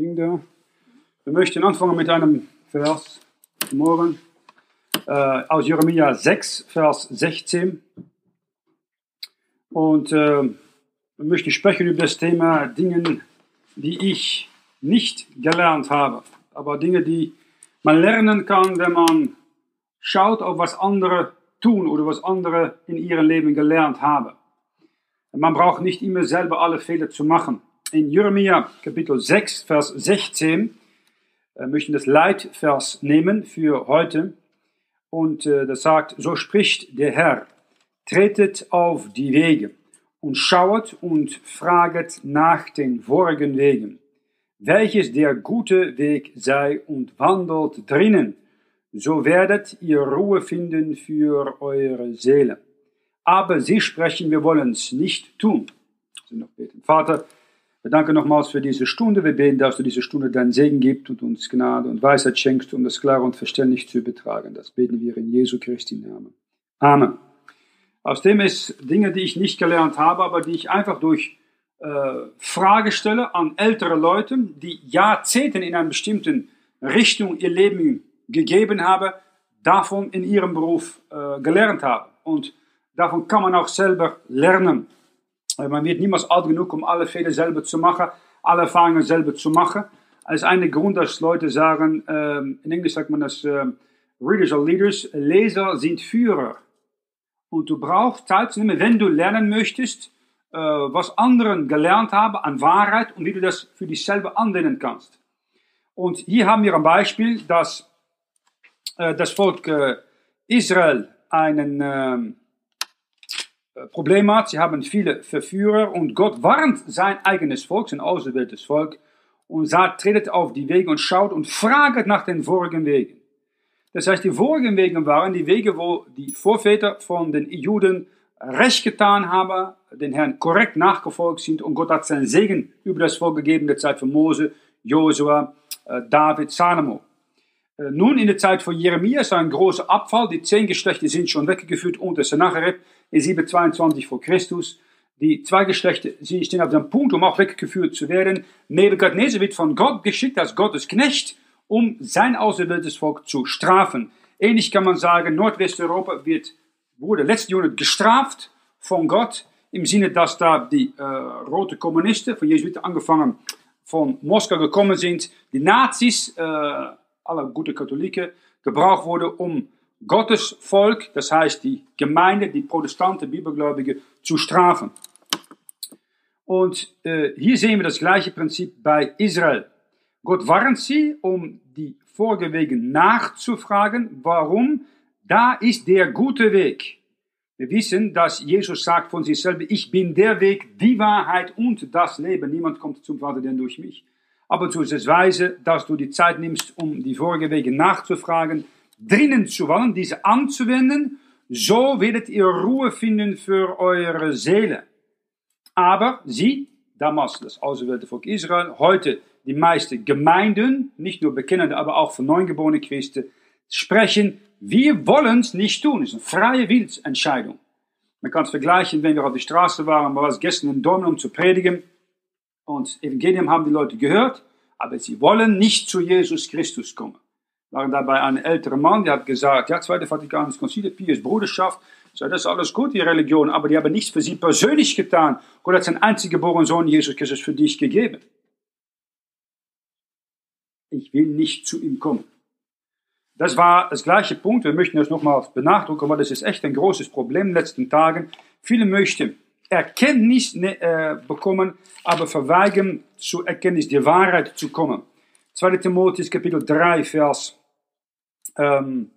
Ding da. Wir möchten anfangen mit einem Vers morgen äh, aus Jeremia 6, Vers 16. Und äh, wir möchten sprechen über das Thema Dinge, die ich nicht gelernt habe, aber Dinge, die man lernen kann, wenn man schaut auf was andere tun oder was andere in ihrem Leben gelernt haben. Man braucht nicht immer selber alle Fehler zu machen. In Jeremia Kapitel 6, Vers 16 äh, möchten das Leitvers nehmen für heute. Und äh, das sagt, so spricht der Herr, tretet auf die Wege und schauet und fraget nach den vorigen Wegen, welches der gute Weg sei und wandelt drinnen, so werdet ihr Ruhe finden für eure Seele. Aber sie sprechen, wir wollen es nicht tun. Also noch beten. Vater, wir danken nochmals für diese Stunde. Wir beten, dass du diese Stunde deinen Segen gibst und uns Gnade und Weisheit schenkst, um das klar und verständlich zu übertragen. Das beten wir in Jesu Christi Namen. Amen. Aus dem ist Dinge, die ich nicht gelernt habe, aber die ich einfach durch äh, Frage stelle an ältere Leute, die Jahrzehnte in einer bestimmten Richtung ihr Leben gegeben haben, davon in ihrem Beruf äh, gelernt haben. Und davon kann man auch selber lernen. Man wird niemals alt genug, um alle Fehler selber zu machen, alle Erfahrungen selber zu machen. Als eine Grund, dass Leute sagen, äh, in Englisch sagt man das, äh, Readers are Leaders, Leser sind Führer. Und du brauchst Zeit zu nehmen, wenn du lernen möchtest, äh, was anderen gelernt haben an Wahrheit und wie du das für dich selber anwenden kannst. Und hier haben wir ein Beispiel, dass äh, das Volk äh, Israel einen ähm, äh, Problem hat. Sie haben viele Verführer und Gott warnt sein eigenes Volk, sein auserwähltes Volk, und sagt, tretet auf die Wege und schaut und fragt nach den vorigen Wegen. Das heißt, die vorigen Wege waren die Wege, wo die Vorväter von den Juden recht getan haben, den Herrn korrekt nachgefolgt sind und Gott hat seinen Segen über das Volk gegeben, der Zeit von Mose, Josua, äh, David, Salomo. Äh, nun in der Zeit von Jeremia ist ein großer Abfall, die zehn Geschlechter sind schon weggeführt unter Sennacherib in 722 vor Christus. Die zwei Geschlechter sie stehen auf dem Punkt, um auch weggeführt zu werden. Nebukadnezar wird von Gott geschickt als Gottes Knecht um sein auserwähltes Volk zu strafen. Ähnlich kann man sagen, Nordwesteuropa wird, wurde letzten Jahrhundert gestraft von Gott, im Sinne, dass da die äh, rote Kommunisten, von Jesuiten angefangen, von Moskau gekommen sind, die Nazis, äh, alle gute Katholiken, gebraucht wurden, um Gottes Volk, das heißt die Gemeinde, die Protestanten, Bibelgläubige, zu strafen. Und äh, hier sehen wir das gleiche Prinzip bei Israel. Gott warnt sie, um die Vorgewegen nachzufragen, warum da ist der gute Weg. Wir wissen, dass Jesus sagt von sich selber, ich bin der Weg, die Wahrheit und das Leben. Niemand kommt zum Vater denn durch mich. Aber zu es weise, dass du die Zeit nimmst, um die Vorgewege nachzufragen, drinnen zu wollen, diese anzuwenden. So werdet ihr Ruhe finden für eure Seele. Aber sie, damals das auserwählte Volk Israel, heute die meisten Gemeinden, nicht nur bekennende, aber auch von neugeborenen Christen, sprechen, wir wollen es nicht tun. Es ist eine freie Willensentscheidung. Man kann es vergleichen, wenn wir auf der Straße waren, war es gestern in Dortmund, um zu predigen. Und Evangelium haben die Leute gehört, aber sie wollen nicht zu Jesus Christus kommen. Dabei ein älterer Mann, der hat gesagt, ja, Zweite Vatikanische Konzil, Pius Bruderschaft, so, das ist alles gut, die Religion, aber die haben nichts für sie persönlich getan. Gott hat seinen einzigen geborenen Sohn, Jesus Christus, für dich gegeben ich will nicht zu ihm kommen. Das war das gleiche Punkt. Wir möchten das nochmal benachdrücken, weil das ist echt ein großes Problem in den letzten Tagen. Viele möchten Erkenntnis ne, äh, bekommen, aber verweigern zur Erkenntnis der Wahrheit zu kommen. 2. Timotheus Kapitel 3, Vers ähm,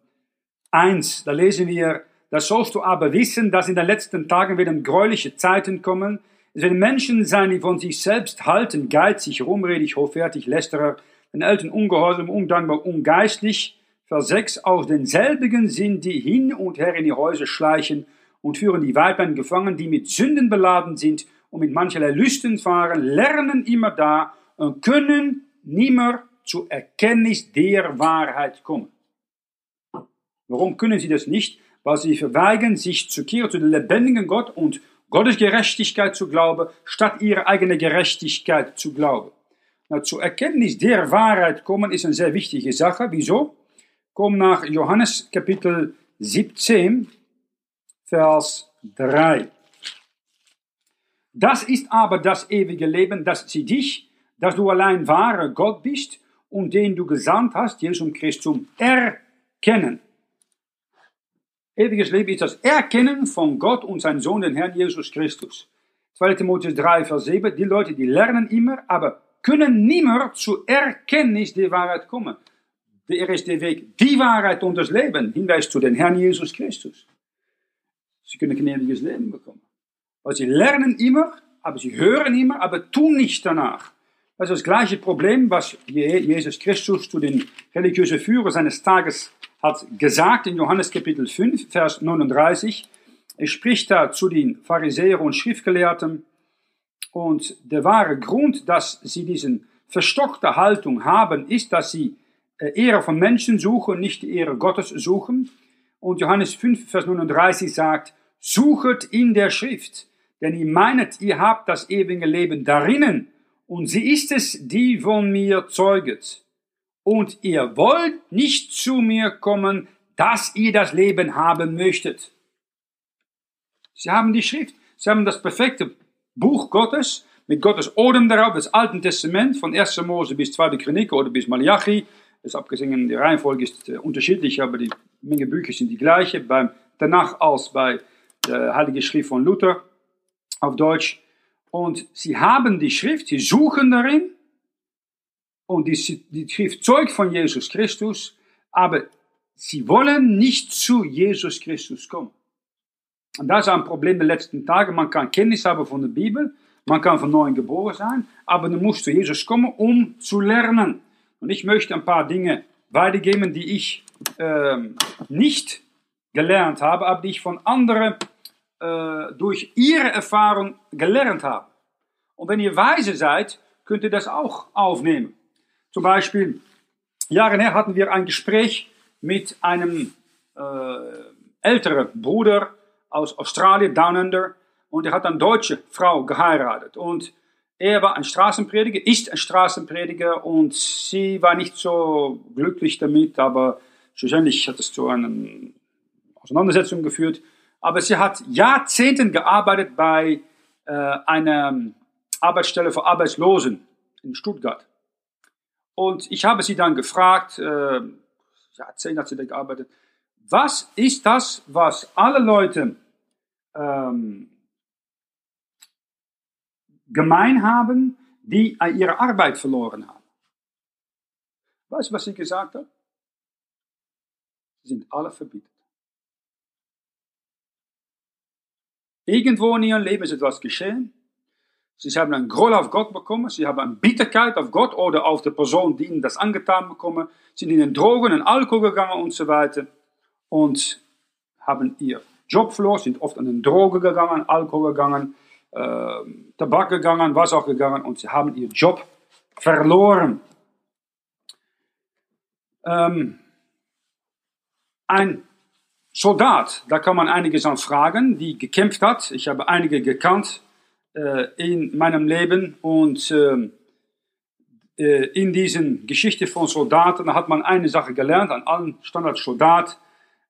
1, da lesen wir, da sollst du aber wissen, dass in den letzten Tagen werden gräuliche Zeiten kommen. Es werden Menschen sein, die von sich selbst halten, geizig, rumredig, hoffärtig, lästerer, den Eltern ungehorsam, undankbar, ungeistlich. Vers 6, aus denselbigen sind die hin und her in die Häuser schleichen und führen die Weibern gefangen, die mit Sünden beladen sind und mit mancherlei Lüsten fahren, lernen immer da und können nimmer zur Erkenntnis der Wahrheit kommen. Warum können sie das nicht? Weil sie verweigern, sich zu kehren zu dem lebendigen Gott und Gottes Gerechtigkeit zu glauben, statt ihre eigene Gerechtigkeit zu glauben. Na, zur Erkenntnis der Wahrheit kommen ist eine sehr wichtige Sache. Wieso? Komm nach Johannes Kapitel 17, Vers 3. Das ist aber das ewige Leben, dass sie dich, dass du allein wahre Gott bist und den du gesandt hast, Jesus Christus, erkennen. Ewiges Leben ist das Erkennen von Gott und seinem Sohn, den Herrn Jesus Christus. 2. Timotheus 3, Vers 7. Die Leute, die lernen immer, aber können nimmer zur Erkenntnis der Wahrheit kommen. Der ist der Weg, die Wahrheit und das Leben. Hinweis zu den Herrn Jesus Christus. Sie können gnädiges Leben bekommen. Weil sie lernen immer, aber sie hören immer, aber tun nicht danach. Das ist das gleiche Problem, was Jesus Christus zu den religiösen Führern seines Tages hat gesagt in Johannes Kapitel 5, Vers 39. Er spricht da zu den Pharisäern und Schriftgelehrten. Und der wahre Grund, dass sie diese verstockte Haltung haben, ist, dass sie äh, Ehre von Menschen suchen, nicht die Ehre Gottes suchen. Und Johannes 5, Vers 39 sagt, suchet in der Schrift, denn ihr meinet, ihr habt das ewige Leben darinnen, und sie ist es, die von mir zeuget. Und ihr wollt nicht zu mir kommen, dass ihr das Leben haben möchtet. Sie haben die Schrift, sie haben das perfekte Buch Gottes, mit Gottes Odem darauf, das Alte Testament, von 1. Mose bis 2. Chronik oder bis Malachi. Das abgesehen, die Reihenfolge ist äh, unterschiedlich, aber die Menge Bücher sind die gleiche, beim danach als bei der Heilige Schrift von Luther auf Deutsch. Und sie haben die Schrift, sie suchen darin, und die, die Schrift zeugt von Jesus Christus, aber sie wollen nicht zu Jesus Christus kommen. Und das ist ein Problem der letzten Tage. Man kann Kenntnis haben von der Bibel, man kann von neuem geboren sein, aber man muss zu Jesus kommen, um zu lernen. Und ich möchte ein paar Dinge weitergeben, die ich äh, nicht gelernt habe, aber die ich von anderen äh, durch ihre Erfahrung gelernt habe. Und wenn ihr weise seid, könnt ihr das auch aufnehmen. Zum Beispiel, Jahre her hatten wir ein Gespräch mit einem äh, älteren Bruder aus Australien, Down Under, und er hat eine deutsche Frau geheiratet. Und er war ein Straßenprediger, ist ein Straßenprediger und sie war nicht so glücklich damit, aber schlussendlich hat es zu einer Auseinandersetzung geführt. Aber sie hat Jahrzehnten gearbeitet bei äh, einer Arbeitsstelle für Arbeitslosen in Stuttgart. Und ich habe sie dann gefragt, äh, Jahrzehnte hat sie da gearbeitet, was ist das, was alle Leute ähm, gemein haben, die ihre Arbeit verloren haben. Weißt du, was sie gesagt hat? Sie sind alle verbietet. Irgendwo in ihrem Leben ist etwas geschehen. Sie haben einen Groll auf Gott bekommen, sie haben eine Bitterkeit auf Gott oder auf die Person, die ihnen das angetan bekommen, sind in den Drogen, in Alkohol gegangen und so weiter und haben ihr Job verloren, sind oft an den Drogen gegangen, Alkohol gegangen, äh, Tabak gegangen, was auch gegangen und sie haben ihren Job verloren. Ähm, ein Soldat, da kann man einiges an fragen, die gekämpft hat. Ich habe einige gekannt äh, in meinem Leben und äh, äh in diesen Geschichte von Soldaten da hat man eine Sache gelernt, an allen Standardsoldat,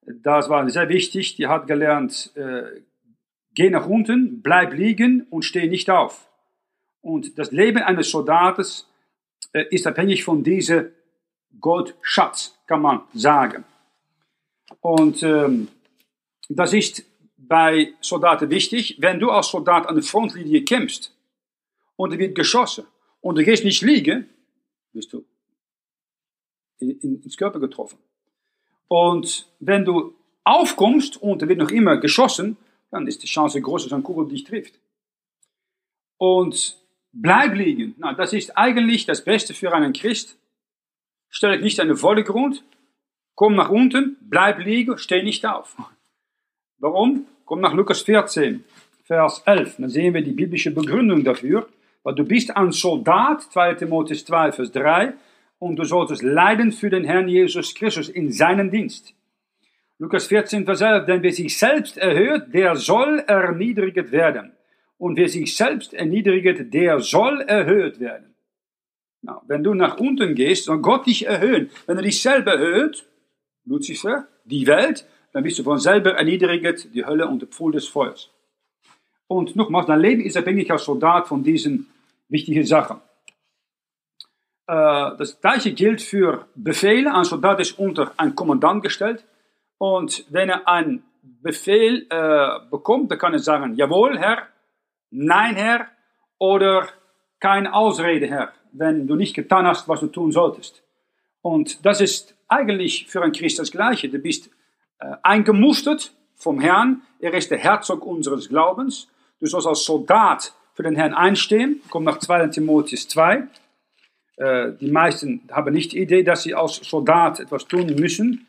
das war sehr wichtig, die hat gelernt, äh, geh nach unten, bleib liegen und steh nicht auf. Und das Leben eines Soldates äh, ist abhängig von diesem Goldschatz, kann man sagen. Und ähm, das ist bei Soldaten wichtig. Wenn du als Soldat an der Frontlinie kämpfst und er wird geschossen und du gehst nicht liegen, bist du ins Körper getroffen. Und wenn du aufkommst und er wird noch immer geschossen, dann ist die Chance groß, dass ein Kugel dich trifft. Und bleib liegen. Na, das ist eigentlich das Beste für einen Christ. Stell dich nicht an den Vordergrund, komm nach unten, bleib liegen, steh nicht auf. Warum? Komm nach Lukas 14, Vers 11. Dann sehen wir die biblische Begründung dafür. Weil du bist ein Soldat, 2 Timotheus 2, Vers 3, und du solltest leiden für den Herrn Jesus Christus in seinen Dienst. Lukas 14, Vers 11, denn wer sich selbst erhöht, der soll erniedrigt werden. Und wer sich selbst erniedrigt, der soll erhöht werden. Na, wenn du nach unten gehst, soll Gott dich erhöhen. Wenn er dich selber erhöht, Lucifer, die Welt, dann bist du von selber erniedrigt, die Hölle und der Pfuhl des Feuers. Und nochmals, dein Leben ist abhängig als Soldat von diesen wichtigen Sachen. Äh, das gleiche gilt für Befehle. Ein Soldat ist unter einen Kommandant gestellt. Und wenn er einen Befehl äh, bekommt, dann kann er sagen, jawohl, Herr, nein, Herr, oder keine Ausrede, Herr, wenn du nicht getan hast, was du tun solltest. Und das ist eigentlich für einen Christ das Gleiche. Du bist äh, eingemustert vom Herrn. Er ist der Herzog unseres Glaubens. Du sollst als Soldat für den Herrn einstehen. Kommt nach 2 Timotheus 2. Äh, die meisten haben nicht die Idee, dass sie als Soldat etwas tun müssen.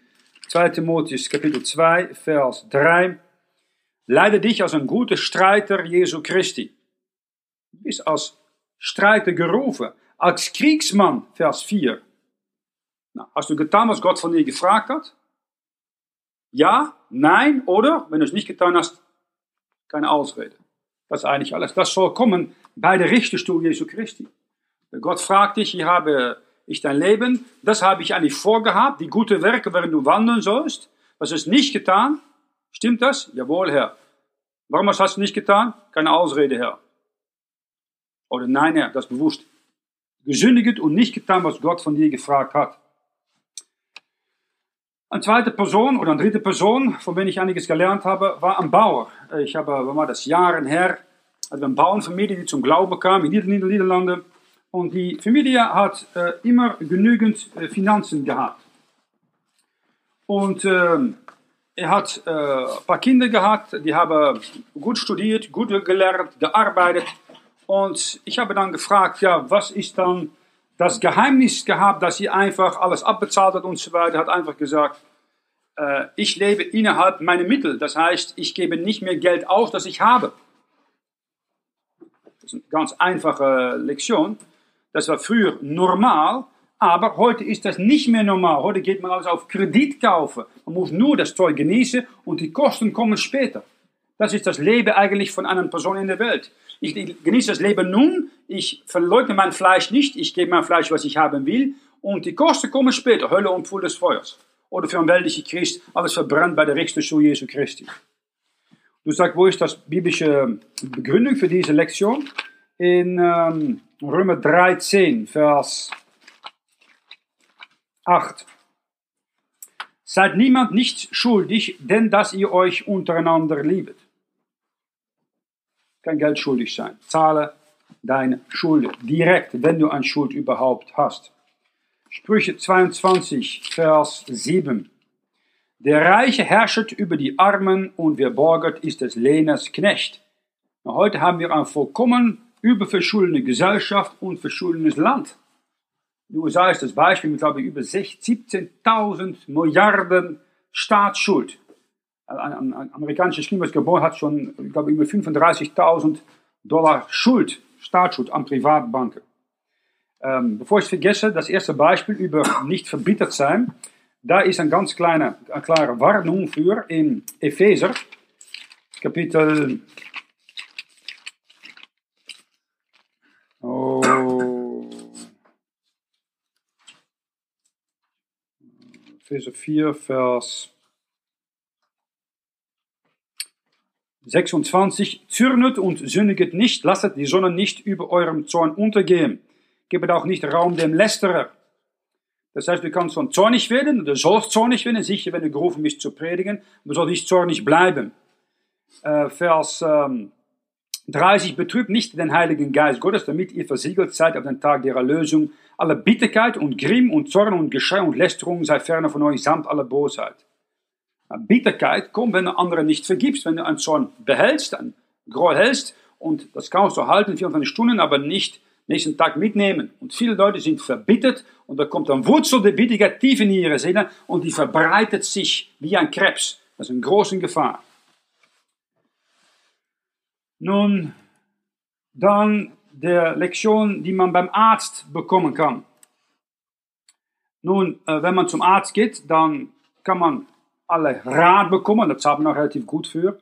2 Timotheus Kapitel 2, Vers 3. Leide dich als ein guter Streiter Jesu Christi. Du bist als Streiter gerufen, als Kriegsmann, Vers 4. Nou, hast du getan, was Gott von dir gefragt hat? Ja, nein, oder, wenn du es nicht getan hast, keine Ausrede. Das ist eigentlich alles. Das soll kommen bei der Richterstuhl Jesu Christi. Gott fragt dich, hier habe ich dein Leben, das habe ich eigentlich vorgehabt, die gute Werke, während du wandeln sollst. Was ist nicht getan? Stimmt das? Jawohl, Herr. Warum hast du nicht getan? Keine Ausrede, Herr. Oder nein, Herr, das bewusst. Gesündigt und nicht getan, was Gott von dir gefragt hat. Eine zweite Person oder eine dritte Person, von der ich einiges gelernt habe, war ein Bauer. Ich habe, wann war das, Jahre her, hatten wir eine Bauernfamilie, die zum Glauben kam in den Niederlanden. Und die Familie hat äh, immer genügend äh, Finanzen gehabt. Und äh, er hat äh, ein paar Kinder gehabt, die haben gut studiert, gut gelernt, gearbeitet. Und ich habe dann gefragt, ja, was ist dann das Geheimnis gehabt, dass sie einfach alles abbezahlt hat und so weiter. Hat einfach gesagt, äh, ich lebe innerhalb meiner Mittel. Das heißt, ich gebe nicht mehr Geld aus, das ich habe. Das ist eine ganz einfache Lektion. Das war früher normal, aber heute ist das nicht mehr normal. Heute geht man alles auf Kredit kaufen. Man muss nur das Zeug genießen und die Kosten kommen später. Das ist das Leben eigentlich von einer Person in der Welt. Ich genieße das Leben nun, ich verleugne mein Fleisch nicht, ich gebe mein Fleisch, was ich haben will, und die Kosten kommen später, Hölle und Pfuhl des Feuers. Oder für einen weltlichen Christ, alles verbrannt bei der Richterstuhl Jesu Christi. Du sagst, wo ist das biblische Begründung für diese Lektion? In ähm, Römer 13, Vers 8. Seid niemand nichts schuldig, denn dass ihr euch untereinander liebet. Kein Geld schuldig sein. Zahle deine Schuld direkt, wenn du eine Schuld überhaupt hast. Sprüche 22, Vers 7. Der Reiche herrscht über die Armen und wer borgert, ist des Lehners Knecht. Heute haben wir ein vollkommen überverschuldene Gesellschaft und verschuldenes Land. USA ist das Beispiel mit, glaube ich, über 17.000 Milliarden Staatsschuld. Ein, ein amerikanisches Kind, hat, schon, ich glaube, über 35.000 Dollar Schuld, Staatsschuld an Privatbanken. Ähm, bevor ich es vergesse, das erste Beispiel über nicht verbittert sein, da ist eine ganz kleine, eine klare Warnung für in Epheser, Kapitel Oh. Epheser 4, Vers 26. Zürnet und sündiget nicht, lasset die Sonne nicht über eurem Zorn untergehen. Gebet auch nicht Raum dem Lästerer. Das heißt, du kannst schon zornig werden, du sollst zornig werden, sicher, wenn du gerufen bist zu predigen, du sollst nicht zornig bleiben. Äh, Vers ähm, 30 betrübt nicht den Heiligen Geist Gottes, damit ihr versiegelt seid auf den Tag der Erlösung. Alle Bitterkeit und Grimm und Zorn und Geschrei und Lästerung sei ferne von euch samt aller Bosheit. Bitterkeit kommt, wenn du anderen nicht vergibst, wenn du einen Zorn behältst, einen Groll hältst und das kannst du halten, 24 Stunden, aber nicht nächsten Tag mitnehmen. Und viele Leute sind verbittert und da kommt dann Wurzel der Bitterkeit tief in ihre Seele und die verbreitet sich wie ein Krebs. Das ist eine große Gefahr. Nun, dann der Lektion, die man beim Arzt bekommen kann. Nun, äh, wenn man zum Arzt geht, dann kann man alle Rat bekommen, das zahlt man auch relativ gut für.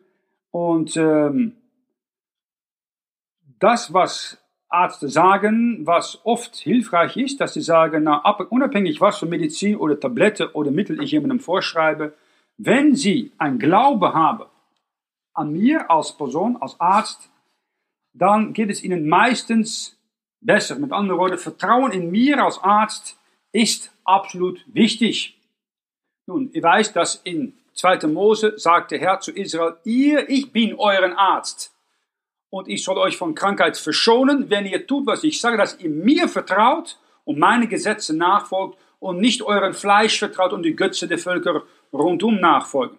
Und ähm, das, was Ärzte sagen, was oft hilfreich ist, dass sie sagen, na, unabhängig was für Medizin oder Tablette oder Mittel ich jemandem vorschreibe, wenn sie ein Glaube haben an mir als Person, als Arzt, dann geht es ihnen meistens besser. Mit anderen Worten, Vertrauen in mir als Arzt ist absolut wichtig. Nun, ich weiß, dass in 2. Mose sagt der Herr zu Israel, ihr, ich bin euren Arzt. Und ich soll euch von Krankheit verschonen, wenn ihr tut, was ich sage, dass ihr mir vertraut und meine Gesetze nachfolgt und nicht euren Fleisch vertraut und die Götze der Völker rundum nachfolgen.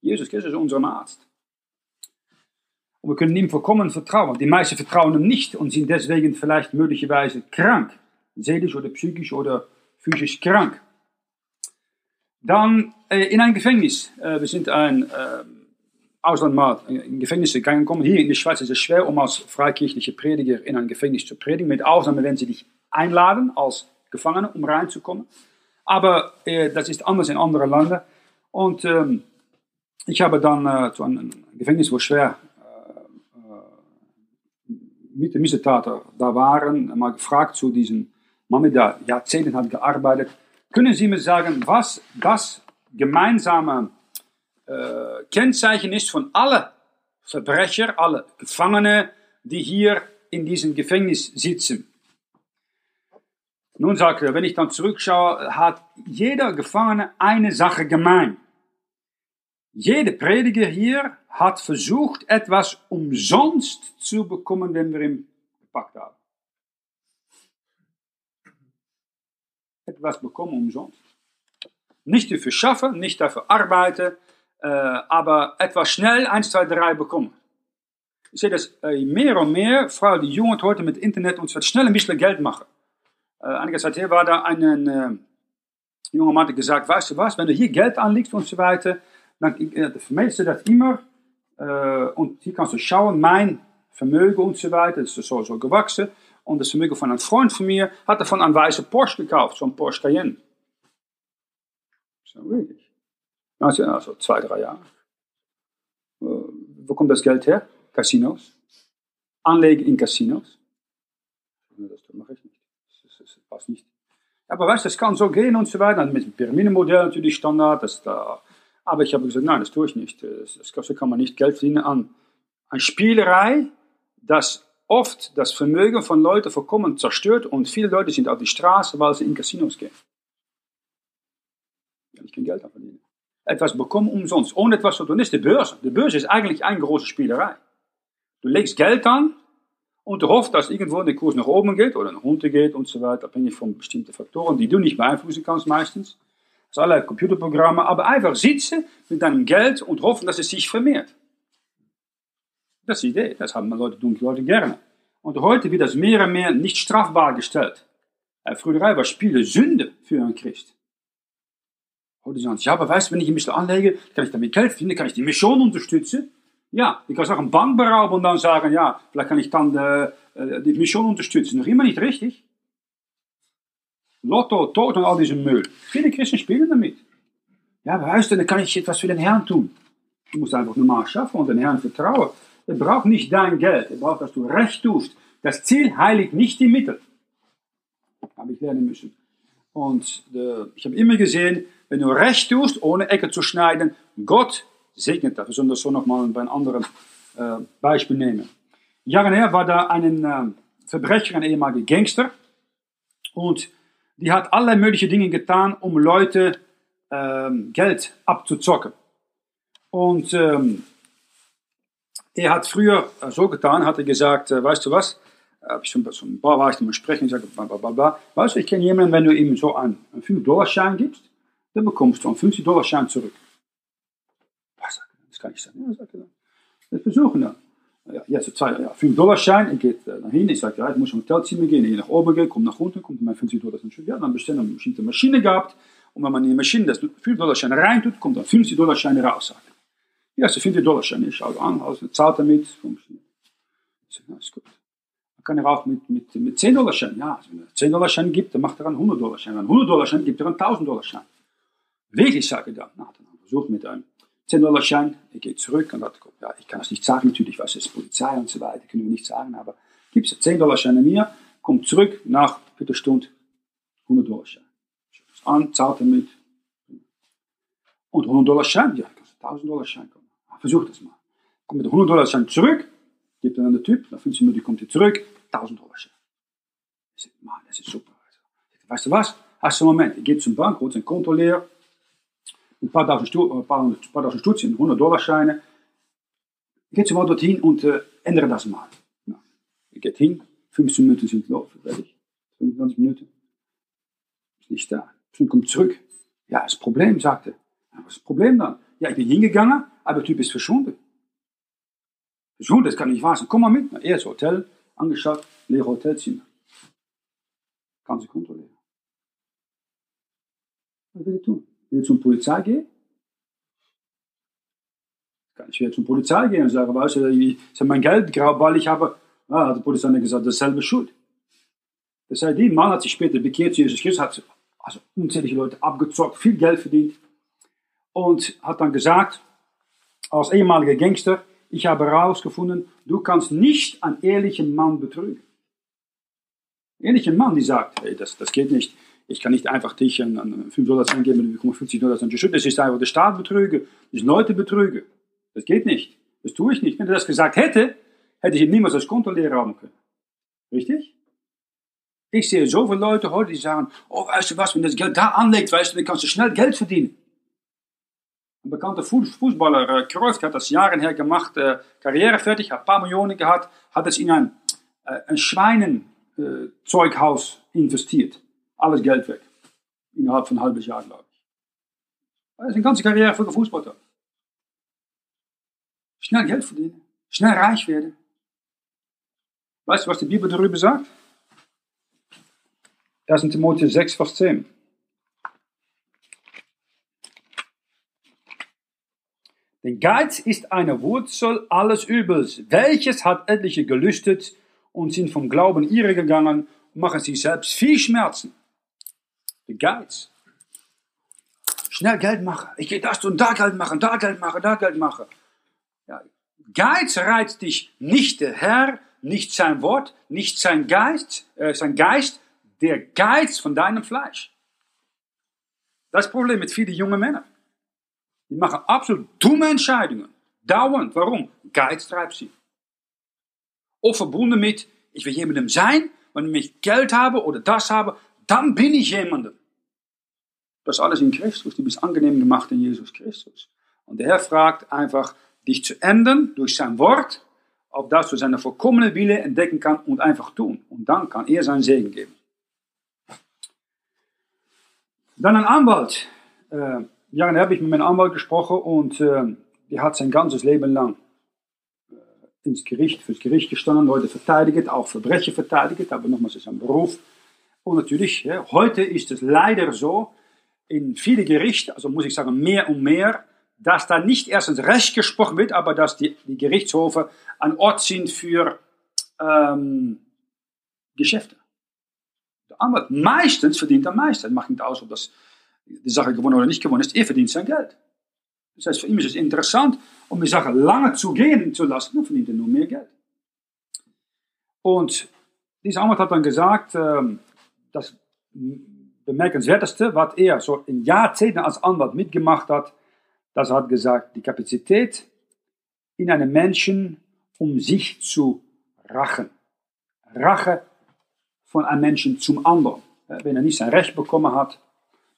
Jesus Christus ist unser Arzt. Und wir können ihm vollkommen vertrauen. Die meisten vertrauen ihm nicht und sind deswegen vielleicht möglicherweise krank, seelisch oder psychisch oder physisch krank. Dann äh, in ein Gefängnis. Äh, wir sind ein äh, Ausland mal in Gefängnisse gekommen. Hier in der Schweiz ist es schwer, um als freikirchliche Prediger in ein Gefängnis zu predigen, mit Ausnahme, wenn sie dich einladen als Gefangener, um reinzukommen. Aber das ist anders in anderen Ländern. Und ähm, ich habe dann zu einem Gefängnis, wo schwer mit Missetäter da waren, mal gefragt zu diesem Mann, der Jahrzehnte hat gearbeitet. Können Sie mir sagen, was das gemeinsame äh, Kennzeichen ist von allen Verbrecher, alle Gefangene, die hier in diesem Gefängnis sitzen? Nun sagt er, wenn ich dann zurückschaue, hat jeder Gefangene eine Sache gemein. Jeder Prediger hier hat versucht, etwas umsonst zu bekommen, wenn wir ihn gepackt haben. Etwas bekommen umsonst. Nicht dafür schaffen, nicht dafür arbeiten, äh, aber etwas schnell, 1, 2, 3 bekommen. Ich sehe das äh, mehr und mehr, vor allem die Jugend heute mit Internet und schnell ein bisschen Geld machen. Äh, einige Zeit her war da ein äh, junger Mann, der gesagt, weißt du was, wenn du hier Geld anlegst und so weiter, dann äh, vermeldest du das immer und hier kannst du schauen, mein Vermögen und so weiter, das ist so, so gewachsen. Und das Vermögen von einem Freund von mir hat davon einen weißen Porsche gekauft, so ein Porsche Cayenne. So wirklich. Also, also zwei, drei Jahre. Äh, wo kommt das Geld her? Casinos. Anlegen in Casinos. Das mache ich nicht. Das, das, das passt nicht. Aber weißt du, das kann so gehen und so weiter. Mit dem Pyramidemodell natürlich Standard, dass da aber ich habe gesagt, nein, das tue ich nicht. Das, so kann man nicht Geld verdienen an, an Spielerei, das oft das Vermögen von Leuten vollkommen zerstört und viele Leute sind auf die Straße, weil sie in Casinos gehen. Kann ich kein Geld verdienen. Etwas bekommen umsonst, ohne etwas zu tun. Das ist die Börse. Die Börse ist eigentlich eine große Spielerei. Du legst Geld an und du hoffst, dass irgendwo der Kurs nach oben geht oder nach unten geht und so weiter, abhängig von bestimmten Faktoren, die du nicht beeinflussen kannst meistens aus allerlei Computerprogramme, aber einfach sitzen mit deinem Geld und hoffen, dass es sich vermehrt. Das ist die Idee, das haben Leute, tun Leute gerne. Und heute wird das mehr und mehr nicht strafbar gestellt. Äh, früher war Spiele Sünde für einen Christ. Heute sagen sie, ja, aber weißt du, wenn ich ein bisschen anlege, kann ich damit Geld finden, kann ich die Mission unterstützen. Ja, ich kann auch einen Bank berauben und dann sagen, ja, vielleicht kann ich dann äh, äh, die Mission unterstützen. Noch immer nicht richtig. Lotto, Tod und all diesen Müll. Viele Christen spielen damit. Ja, weißt du, dann kann ich etwas für den Herrn tun. Du musst einfach normal schaffen und den Herrn vertrauen. Er braucht nicht dein Geld, er braucht, dass du recht tust. Das Ziel heiligt nicht die Mittel. Habe ich lernen müssen. Und äh, ich habe immer gesehen, wenn du recht tust, ohne Ecke zu schneiden, Gott segnet das. Wir sollen das so nochmal bei einem anderen äh, Beispiel nehmen. Jahre her war da ein äh, Verbrecher, ein ehemaliger Gangster. Und die hat allerlei mögliche Dinge getan, um Leute ähm, Geld abzuzocken. Und ähm, er hat früher so getan, hat er gesagt, äh, weißt du was, hab ich so ein paar war ich mit sprechen, ich sage, bla, weißt du, ich kenne jemanden, wenn du ihm so einen, einen 5-Dollar-Schein gibst, dann bekommst du einen 50-Dollar-Schein zurück. Was? Das kann ich sagen. Ja, sagt er dann. Das versuchen dann ja, jetzt zwei, ja, 5 Dollar Schein, ich gehe nach hinten, ich sage, ja, ich muss zum Hotelzimmer gehen, ich nach oben gehe, komme nach unten, kommt mein 50 Dollar schon ja, dann bestellen eine bestimmte Maschine gehabt und wenn man in die Maschine das 5 Dollar Schein rein tut, kommt dann 50 Dollar Schein raus. Sagt. Ja, so 50 Dollar Schein, ich schaue an, also zahlt damit, funktioniert. Ich sage, na, ist gut. Man kann er auch mit, mit, mit 10 Dollar Schein, ja, also wenn er 10 Dollar Schein gibt, dann macht er einen 100 Dollar Schein, er 100 Dollar Schein gibt, er einen 1000 Dollar Schein. Wirklich, sage ich dann, na, dann versucht mit einem 10 Dollar Schein, er geht zurück und hat, ja, ich kann das nicht sagen, natürlich, was ist Polizei und so weiter, können wir nicht sagen, aber Gibst 10 Dollar Scheine mir, kommt zurück nach Viertelstunde 100 Dollar Schein. An, zahlt er mit. Und 100 Dollar Schein, ja, kannst du 1000 Dollar Schein. Versuch das mal. Kommt mit 100 Dollar Schein zurück, gibt dann an den Typ, nach 15 Minuten kommt er zurück, 1000 Dollar Schein. Ich sage, Mann, das ist super. Weißt du was? Hast du einen Moment, ich gehe zum Bank, holt sein Konto leer, ein paar tausend, Stu ein paar, ein paar tausend Stutz 100 Dollar Scheine. Ich gehe mal dorthin und äh, ändere das mal. Ja. Ich gehe hin, 15 Minuten sind los, fertig. 25 Minuten. Ist nicht da. Dann kommt zurück. Ja, das Problem, sagte. Ja, was ist das Problem dann? Ja, ich bin hingegangen, aber der Typ ist verschwunden. Verschwunden, das kann nicht wahr sein. Komm mal mit. Er ist Hotel angeschaut, leere Hotelzimmer. Kann sie kontrollieren. Was will ich tun? Will ich zur Polizei gehen? Kann ich wieder zur Polizei gehen und sagen, weißt du, ich habe mein Geld geraubt, weil ich habe, ah, hat die Polizei gesagt, das ist selbe Schuld. Das heißt, der Mann hat sich später bekehrt zu Jesus Christus, hat also unzählige Leute abgezockt, viel Geld verdient und hat dann gesagt, als ehemaliger Gangster, ich habe herausgefunden, du kannst nicht einen ehrlichen Mann betrügen. Ein ehrlicher Mann, die sagt, hey, das, das geht nicht. Ich kann nicht einfach dich an, an 5 Dollar geben und bekomme 50 Dollar Schuld. Das ist einfach der Staat betrüge, das Leute betrüge. Das geht nicht. Das tue ich nicht. Wenn er das gesagt hätte, hätte ich ihm niemals das Konto leer haben können. Richtig? Ich sehe so viele Leute heute, die sagen, oh, weißt du was, wenn das Geld da anlegt, weißt du, dann kannst du schnell Geld verdienen. Ein bekannter Fußballer, äh, Cruyff, hat das Jahre her gemacht, äh, Karriere fertig, hat ein paar Millionen gehabt, hat es in ein, äh, ein Schweinenzeughaus äh, investiert. Alles Geld weg. Innerhalb von ein halbes Jahr, glaube ich. Das ist eine ganze Karriere für den Fußballer. Schnell Geld verdienen. Schnell reich werden. Weißt du, was die Bibel darüber sagt? 1. Timotheus 6, Vers 10. Denn Geiz ist eine Wurzel alles Übels, welches hat etliche gelüstet und sind vom Glauben irre gegangen und machen sich selbst viel Schmerzen. Der Geiz. Schnell Geld machen. Ich gehe das und da Geld machen, da Geld machen, da Geld machen. Ja. Geiz reizt dich nicht der Herr, nicht sein Wort, nicht sein Geist, äh, sein Geist, der Geiz von deinem Fleisch. Das Problem mit vielen jungen Männern. Die machen absolut dumme Entscheidungen. Dauernd. Warum? Geiz treibt sie. Of verbunden mit, ich will jemandem sein, wenn ich Geld habe oder das habe, dann bin ich jemandem. Das alles in Christus. Du bist angenehm gemacht in Jesus Christus. Und der Herr fragt einfach, dich zu ändern durch sein Wort, auf das du seine vollkommene Wille entdecken kann und einfach tun. Und dann kann er seinen Segen geben. Dann ein Anwalt. Ja, dann habe ich mit meinem Anwalt gesprochen und äh, der hat sein ganzes Leben lang äh, ins Gericht, fürs Gericht gestanden, Leute verteidigt, auch Verbrecher verteidigt, aber nochmals ist ein Beruf. Und natürlich, ja, heute ist es leider so, in viele Gerichte, also muss ich sagen mehr und mehr, dass da nicht erstens Recht gesprochen wird, aber dass die, die Gerichtshofe ein Ort sind für ähm, Geschäfte. Der Anwalt meistens verdient am meisten. Macht nicht aus, ob das die Sache gewonnen oder nicht gewonnen ist, er verdient sein Geld. Das heißt, für ihn ist es interessant, um die Sache lange zu gehen zu lassen, dann verdient er nur mehr Geld. Und dieser Anwalt hat dann gesagt, das bemerkenswerteste, was er so in Jahrzehnten als Anwalt mitgemacht hat, das hat gesagt, die Kapazität in einem Menschen, um sich zu rachen. Rache von einem Menschen zum anderen. Wenn er nicht sein Recht bekommen hat,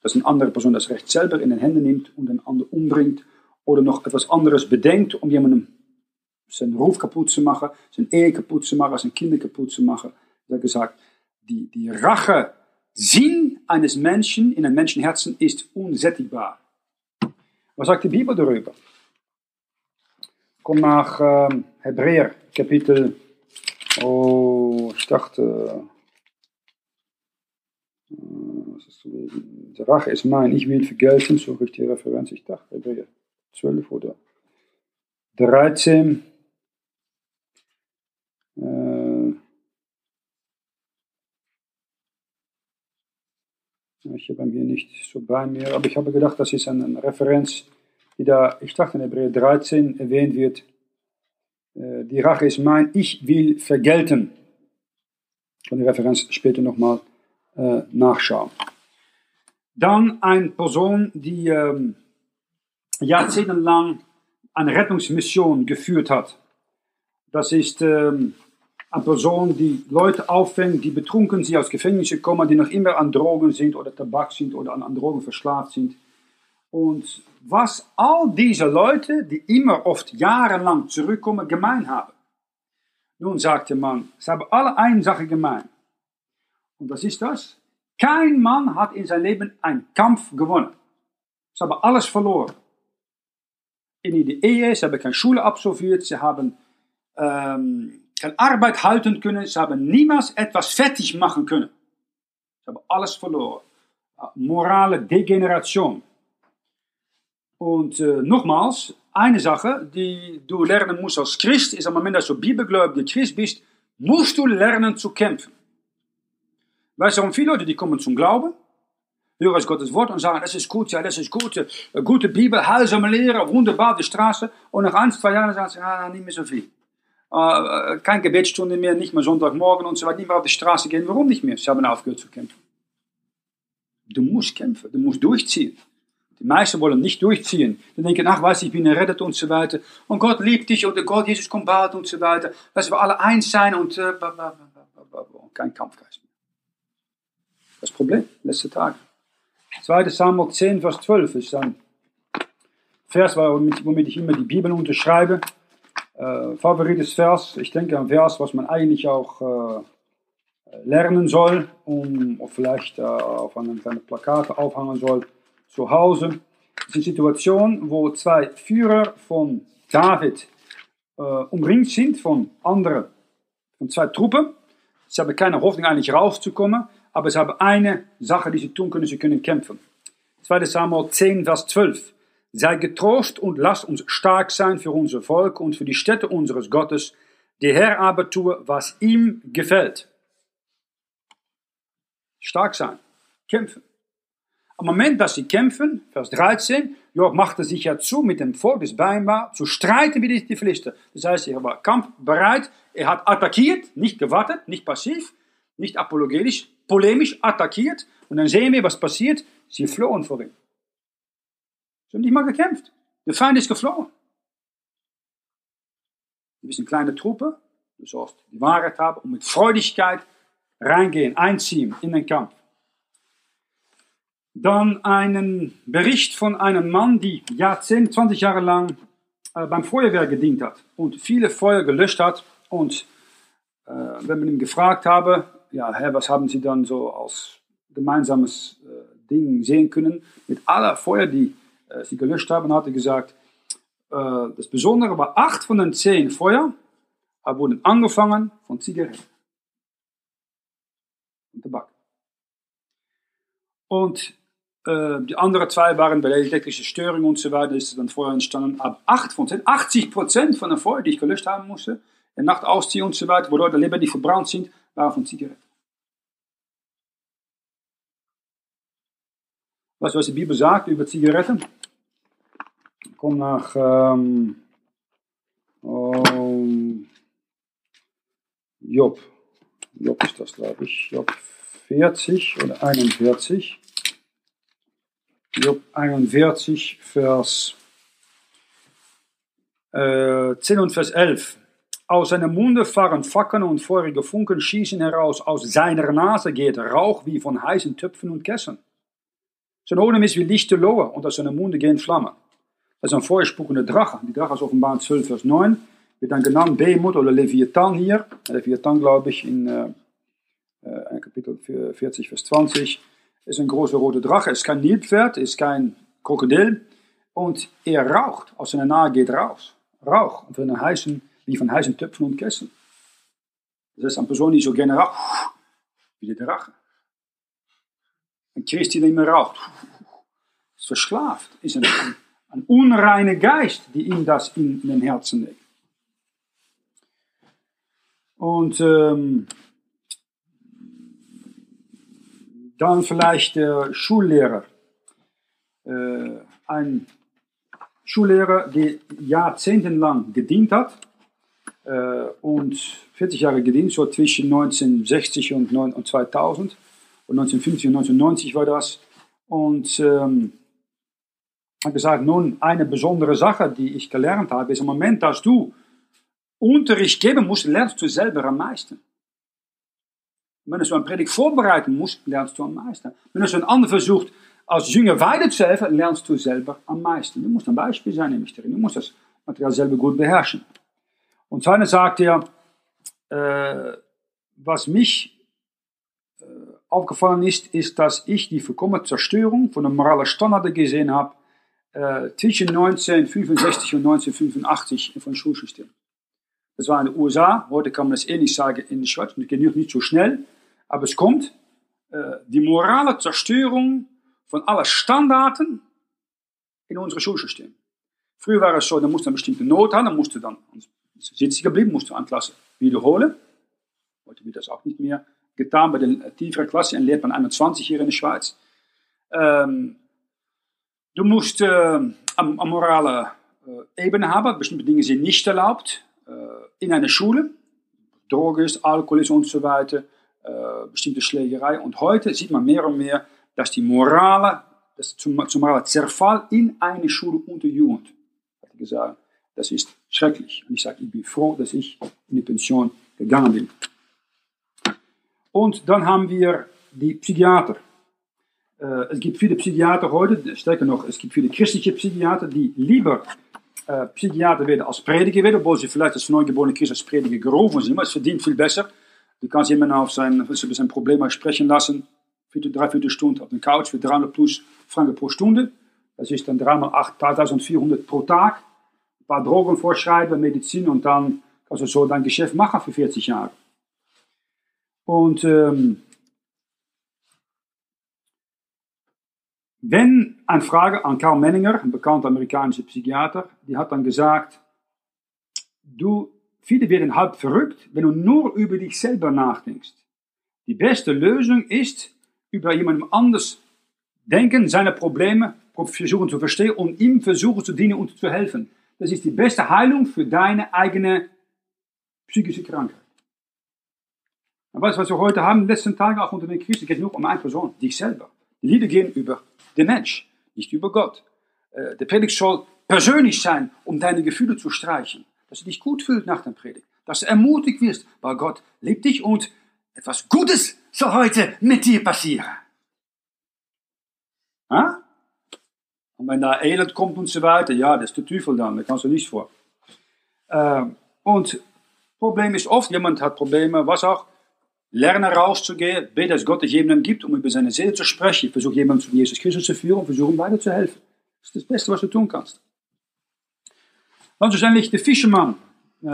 dass eine andere Person das Recht selber in den Händen nimmt und den anderen umbringt oder noch etwas anderes bedenkt, um jemandem seinen Ruf kaputt zu machen, seine Ehe kaputt zu machen, seine Kinder kaputt zu machen. Er gesagt, die, die Rache, Sinn eines Menschen in einem Menschenherzen ist unsättigbar. Was sagt die Bibel darüber? Komm nach äh, Hebräer, Kapitel, oh, ich dachte, was ist zu? Die Rache ist mein, ich will vergelten, suche ich die Referenz, ich dachte, Hebräer 12 oder 13. Äh, ich habe hier nicht so bei mir, aber ich habe gedacht, das ist eine Referenz, die da, ich dachte in Hebräer 13 erwähnt wird. Äh, die Rache ist mein, ich will vergelten. kann die Referenz später nochmal äh, nachschauen. Dann eine Person, die ähm, jahrzehntelang eine Rettungsmission geführt hat. Das ist ähm, eine Person, die Leute auffängt, die betrunken sind, aus Gefängnisse kommen, die noch immer an Drogen sind oder Tabak sind oder an, an Drogen versklavt sind. Und was all diese Leute, die immer oft jahrelang zurückkommen, gemein haben. Nun sagte man, sie haben alle eine Sache gemein. Und was ist das? Kein Mann hat in seinem Leben einen Kampf gewonnen. Sie haben alles verloren. In der Ehe, sie haben keine Schule absolviert, sie haben ähm, keine Arbeit halten können, sie haben niemals etwas fertig machen können. Sie haben alles verloren. Morale Degeneration. Und äh, nochmals, eine Sache, die du lernen musst als Christ, ist am Moment, dass du bibelgläubiger Christ bist, musst du lernen zu kämpfen. Weißt du, viele Leute, die kommen zum Glauben, hören Gottes Wort und sagen, das ist gut, ja, das ist gut, äh, gute Bibel, heilsame Lehre, wunderbar, die Straße. Und nach ein, zwei Jahren sagen sie, ah, nicht mehr so viel. Äh, keine Gebetsstunde mehr, nicht mehr Sonntagmorgen und so weiter, nicht mehr auf die Straße gehen. Warum nicht mehr? Sie haben aufgehört zu kämpfen. Du musst kämpfen, du musst durchziehen. Die meisten wollen nicht durchziehen. Die denken, ach, weiß ich bin errettet und so weiter. Und Gott liebt dich und Gott, Jesus kommt bald und so weiter. Dass wir alle eins sein und äh, kein Kampfgeist. Das Problem, letzte Tage. 2. Samuel 10, Vers 12 ist ein Vers, womit, womit ich immer die Bibel unterschreibe. Äh, favorites Vers, ich denke ein Vers, was man eigentlich auch äh, lernen soll, um, vielleicht äh, auf einem kleinen Plakat aufhängen soll zu Hause. Es ist eine Situation, wo zwei Führer von David äh, umringt sind von anderen, von zwei Truppen. Sie haben keine Hoffnung eigentlich rauszukommen, aber sie haben eine Sache, die sie tun können, sie können kämpfen. 2. Samuel 10, Vers 12. Sei getrost und lass uns stark sein für unser Volk und für die Städte unseres Gottes. Der Herr aber tue, was ihm gefällt. Stark sein, kämpfen. Am Moment, dass sie kämpfen, Vers 13, Job machte sich ja zu, mit dem Volk des Beinbar zu streiten wie die Philister. Das heißt, er war kampfbereit, er hat attackiert, nicht gewartet, nicht passiv, nicht apologetisch, polemisch attackiert. Und dann sehen wir, was passiert. Sie flohen vor ihm. Sie haben nicht mal gekämpft. Der Feind ist geflohen. Wir sind kleine Truppe, du sollst die Wahrheit haben und mit Freudigkeit reingehen, einziehen in den Kampf. Dann einen Bericht von einem Mann, der Jahrzehnt, 20 Jahre lang äh, beim Feuerwehr gedient hat und viele Feuer gelöscht hat. Und äh, wenn man ihn gefragt habe, ja, Herr, was haben Sie dann so als gemeinsames äh, Ding sehen können? Mit aller Feuer, die äh, Sie gelöscht haben, hat er gesagt, äh, das Besondere war, acht von den zehn Feuer wurden angefangen von Zigaretten und Tabak. Und äh, die anderen zwei waren bei elektrischen Störung und so weiter, ist dann Feuer entstanden. Ab 8 von 10, 80 Prozent von den Feuer, die ich gelöscht haben musste, in Nacht ausziehen und so weiter, wo Leute lebendig verbrannt sind, waren von Zigaretten. Was, was die Bibel sagt über Zigaretten? Komm nach ähm, um, Job. Job ist das, glaube ich. Job 40 oder 41. Job 41, Vers äh, 10 und Vers 11. Aus seinem Munde fahren Fackeln und feurige Funken schießen heraus. Aus seiner Nase geht Rauch wie von heißen Töpfen und Kesseln. Sein Odem ist wie lichte Lohe und aus seinem Munde gehen Flammen. Das ist ein feuerspuckende Drache. Die Drache ist offenbar 12, Vers 9. Wird dann genannt Behemoth oder Leviathan hier. Leviathan, glaube ich, in äh, äh Kapitel 40, Vers 20 ist ein großer roter Drache, ist kein Nilpferd, ist kein Krokodil und er raucht, aus seiner Nahe geht raus. Rauch, von heißen, wie von heißen Töpfen und Kesseln. Das ist eine Person, die so gerne raucht, wie der Drache. Ein Christ, der nicht mehr raucht, ist versklavt, ist ein, ein, ein unreiner Geist, die ihm das in, den Herzen legt. Und ähm, Dann vielleicht der Schullehrer. Äh, ein Schullehrer, der jahrzehntelang gedient hat, äh, und 40 Jahre gedient, so zwischen 1960 und, 2000 und 1950 und 1990 war das. Und ähm, habe gesagt, nun eine besondere Sache, die ich gelernt habe, ist im Moment, dass du Unterricht geben musst, lernst du selber am meisten. wenn du so eine Predigt vorbereiten musst, lernst du am meisten. Wenn du so ein anderen versucht, als Jünger weiter zu helfen, lernst du selber am meisten. Du musst ein Beispiel sein, nämlich darin. Du musst das Material selber gut beherrschen. Und zweitens sagt er, äh, was mich aufgefallen ist, ist, dass ich die vollkommene Zerstörung von den moralischen Standards gesehen habe äh, zwischen 1965 und 1985 von Schulsystem. Das war in den USA, heute kann man das ähnlich sagen in der Schweiz, das geht nicht so schnell, aber es kommt, äh, die morale Zerstörung von allen Standarten in unserem Schulsystem. Früher war es so, da musste eine bestimmte Not haben, dann musste dann sitzen geblieben, musste eine Klasse wiederholen. Heute wird das auch nicht mehr getan. Bei der tieferen Klasse lehrt man 21 hier in der Schweiz. Ähm, du musst äh, eine morale äh, Ebene haben. Bestimmte Dinge sind nicht erlaubt äh, in einer Schule. Drogen, Alkohol ist und so weiter. Äh, bestimmte Schlägerei. Und heute sieht man mehr und mehr, dass die morale, das zum, zum Zerfall in eine Schule unter Jugend, hat gesagt, das ist schrecklich. Und ich sage, ich bin froh, dass ich in die Pension gegangen bin. Und dann haben wir die Psychiater. Äh, es gibt viele Psychiater heute, stärker noch, es gibt viele christliche Psychiater, die lieber äh, Psychiater werden als Prediger werden, obwohl sie vielleicht als neugeborene Christ als Prediger gerufen sind, aber es verdient viel besser. Du kannst jemanden auf sein, über sein Problem sprechen lassen, vier, drei, vier Stunden auf der Couch für 300 plus Franken pro Stunde. Das ist dann dreimal 8400 pro Tag ein paar Drogen vorschreiben, Medizin und dann kannst du so dein Geschäft machen für 40 Jahre. Und ähm, wenn eine Frage an Karl Menninger, ein bekannter amerikanischer Psychiater, die hat dann gesagt, du, viele werden halb verrückt, wenn du nur über dich selber nachdenkst. Die beste Lösung ist, über jemandem anders denken, seine Probleme versuchen zu verstehen und ihm versuchen zu dienen und zu helfen. Das ist die beste Heilung für deine eigene psychische Krankheit. Und weißt du, was wir heute haben, in den letzten Tagen auch unter den Christen, geht nur um eine Person, dich selber. Die Lieder gehen über den Mensch, nicht über Gott. Äh, der Predigt soll persönlich sein, um deine Gefühle zu streichen. Dass du dich gut fühlst nach der Predigt. Dass du ermutigt wirst, weil Gott liebt dich und etwas Gutes soll heute mit dir passieren. Ha? Und wenn da Elend kommt und so weiter, ja, das ist der Teufel dann, da kannst du nichts vor. Äh, und Problem ist oft, jemand hat Probleme, was auch, lernen rauszugehen, beten, dass Gott es jemandem gibt, um über seine Seele zu sprechen. Versuch jemanden zu Jesus Christus zu führen und versuch ihm weiter zu helfen. Das ist das Beste, was du tun kannst. Dann schlussendlich der Fischermann. Äh,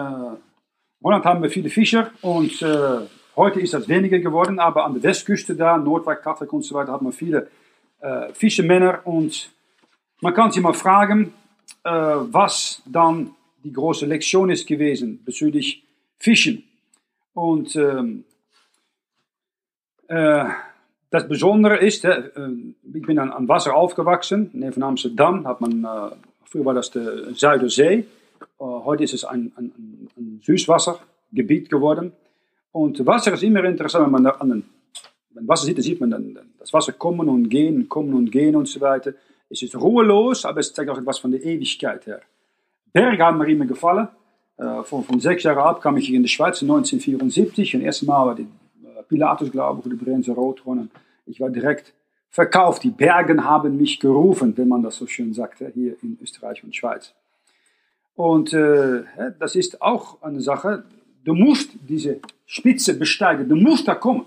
Holland haben wir viele Fischer und äh, heute ist das weniger geworden, aber an der Westküste da, Nordwijk, Katwijk und so weiter, hat man viele äh, Fischermänner und man kann sich mal fragen, äh, was dann die große Lektion ist gewesen bezüglich Fischen. Und ähm, äh, das Besondere ist, äh, ich bin an, Wasser aufgewachsen, von Amsterdam, hat man, früher war das der Zuiderzee, heute ist es ein, ein, ein, Süßwassergebiet geworden. Und Wasser ist immer interessant, wenn man da an den, wenn Wasser sieht, dann sieht man dann das Wasser kommen und gehen, kommen und gehen und so weiter. Es ist ruhelos, aber es zeigt auch etwas von der Ewigkeit her. Berge haben mir immer gefallen. Äh, von, von sechs Jahren ab kam ich hier in die Schweiz 1974. Und das erste Mal war die Pilatus, glaube ich, oder Brenze Rotron. Ich war direkt verkauft. Die Bergen haben mich gerufen, wenn man das so schön sagt, hier in Österreich und Schweiz. Und äh, das ist auch eine Sache. Du musst diese Spitze besteigen. Du musst da kommen.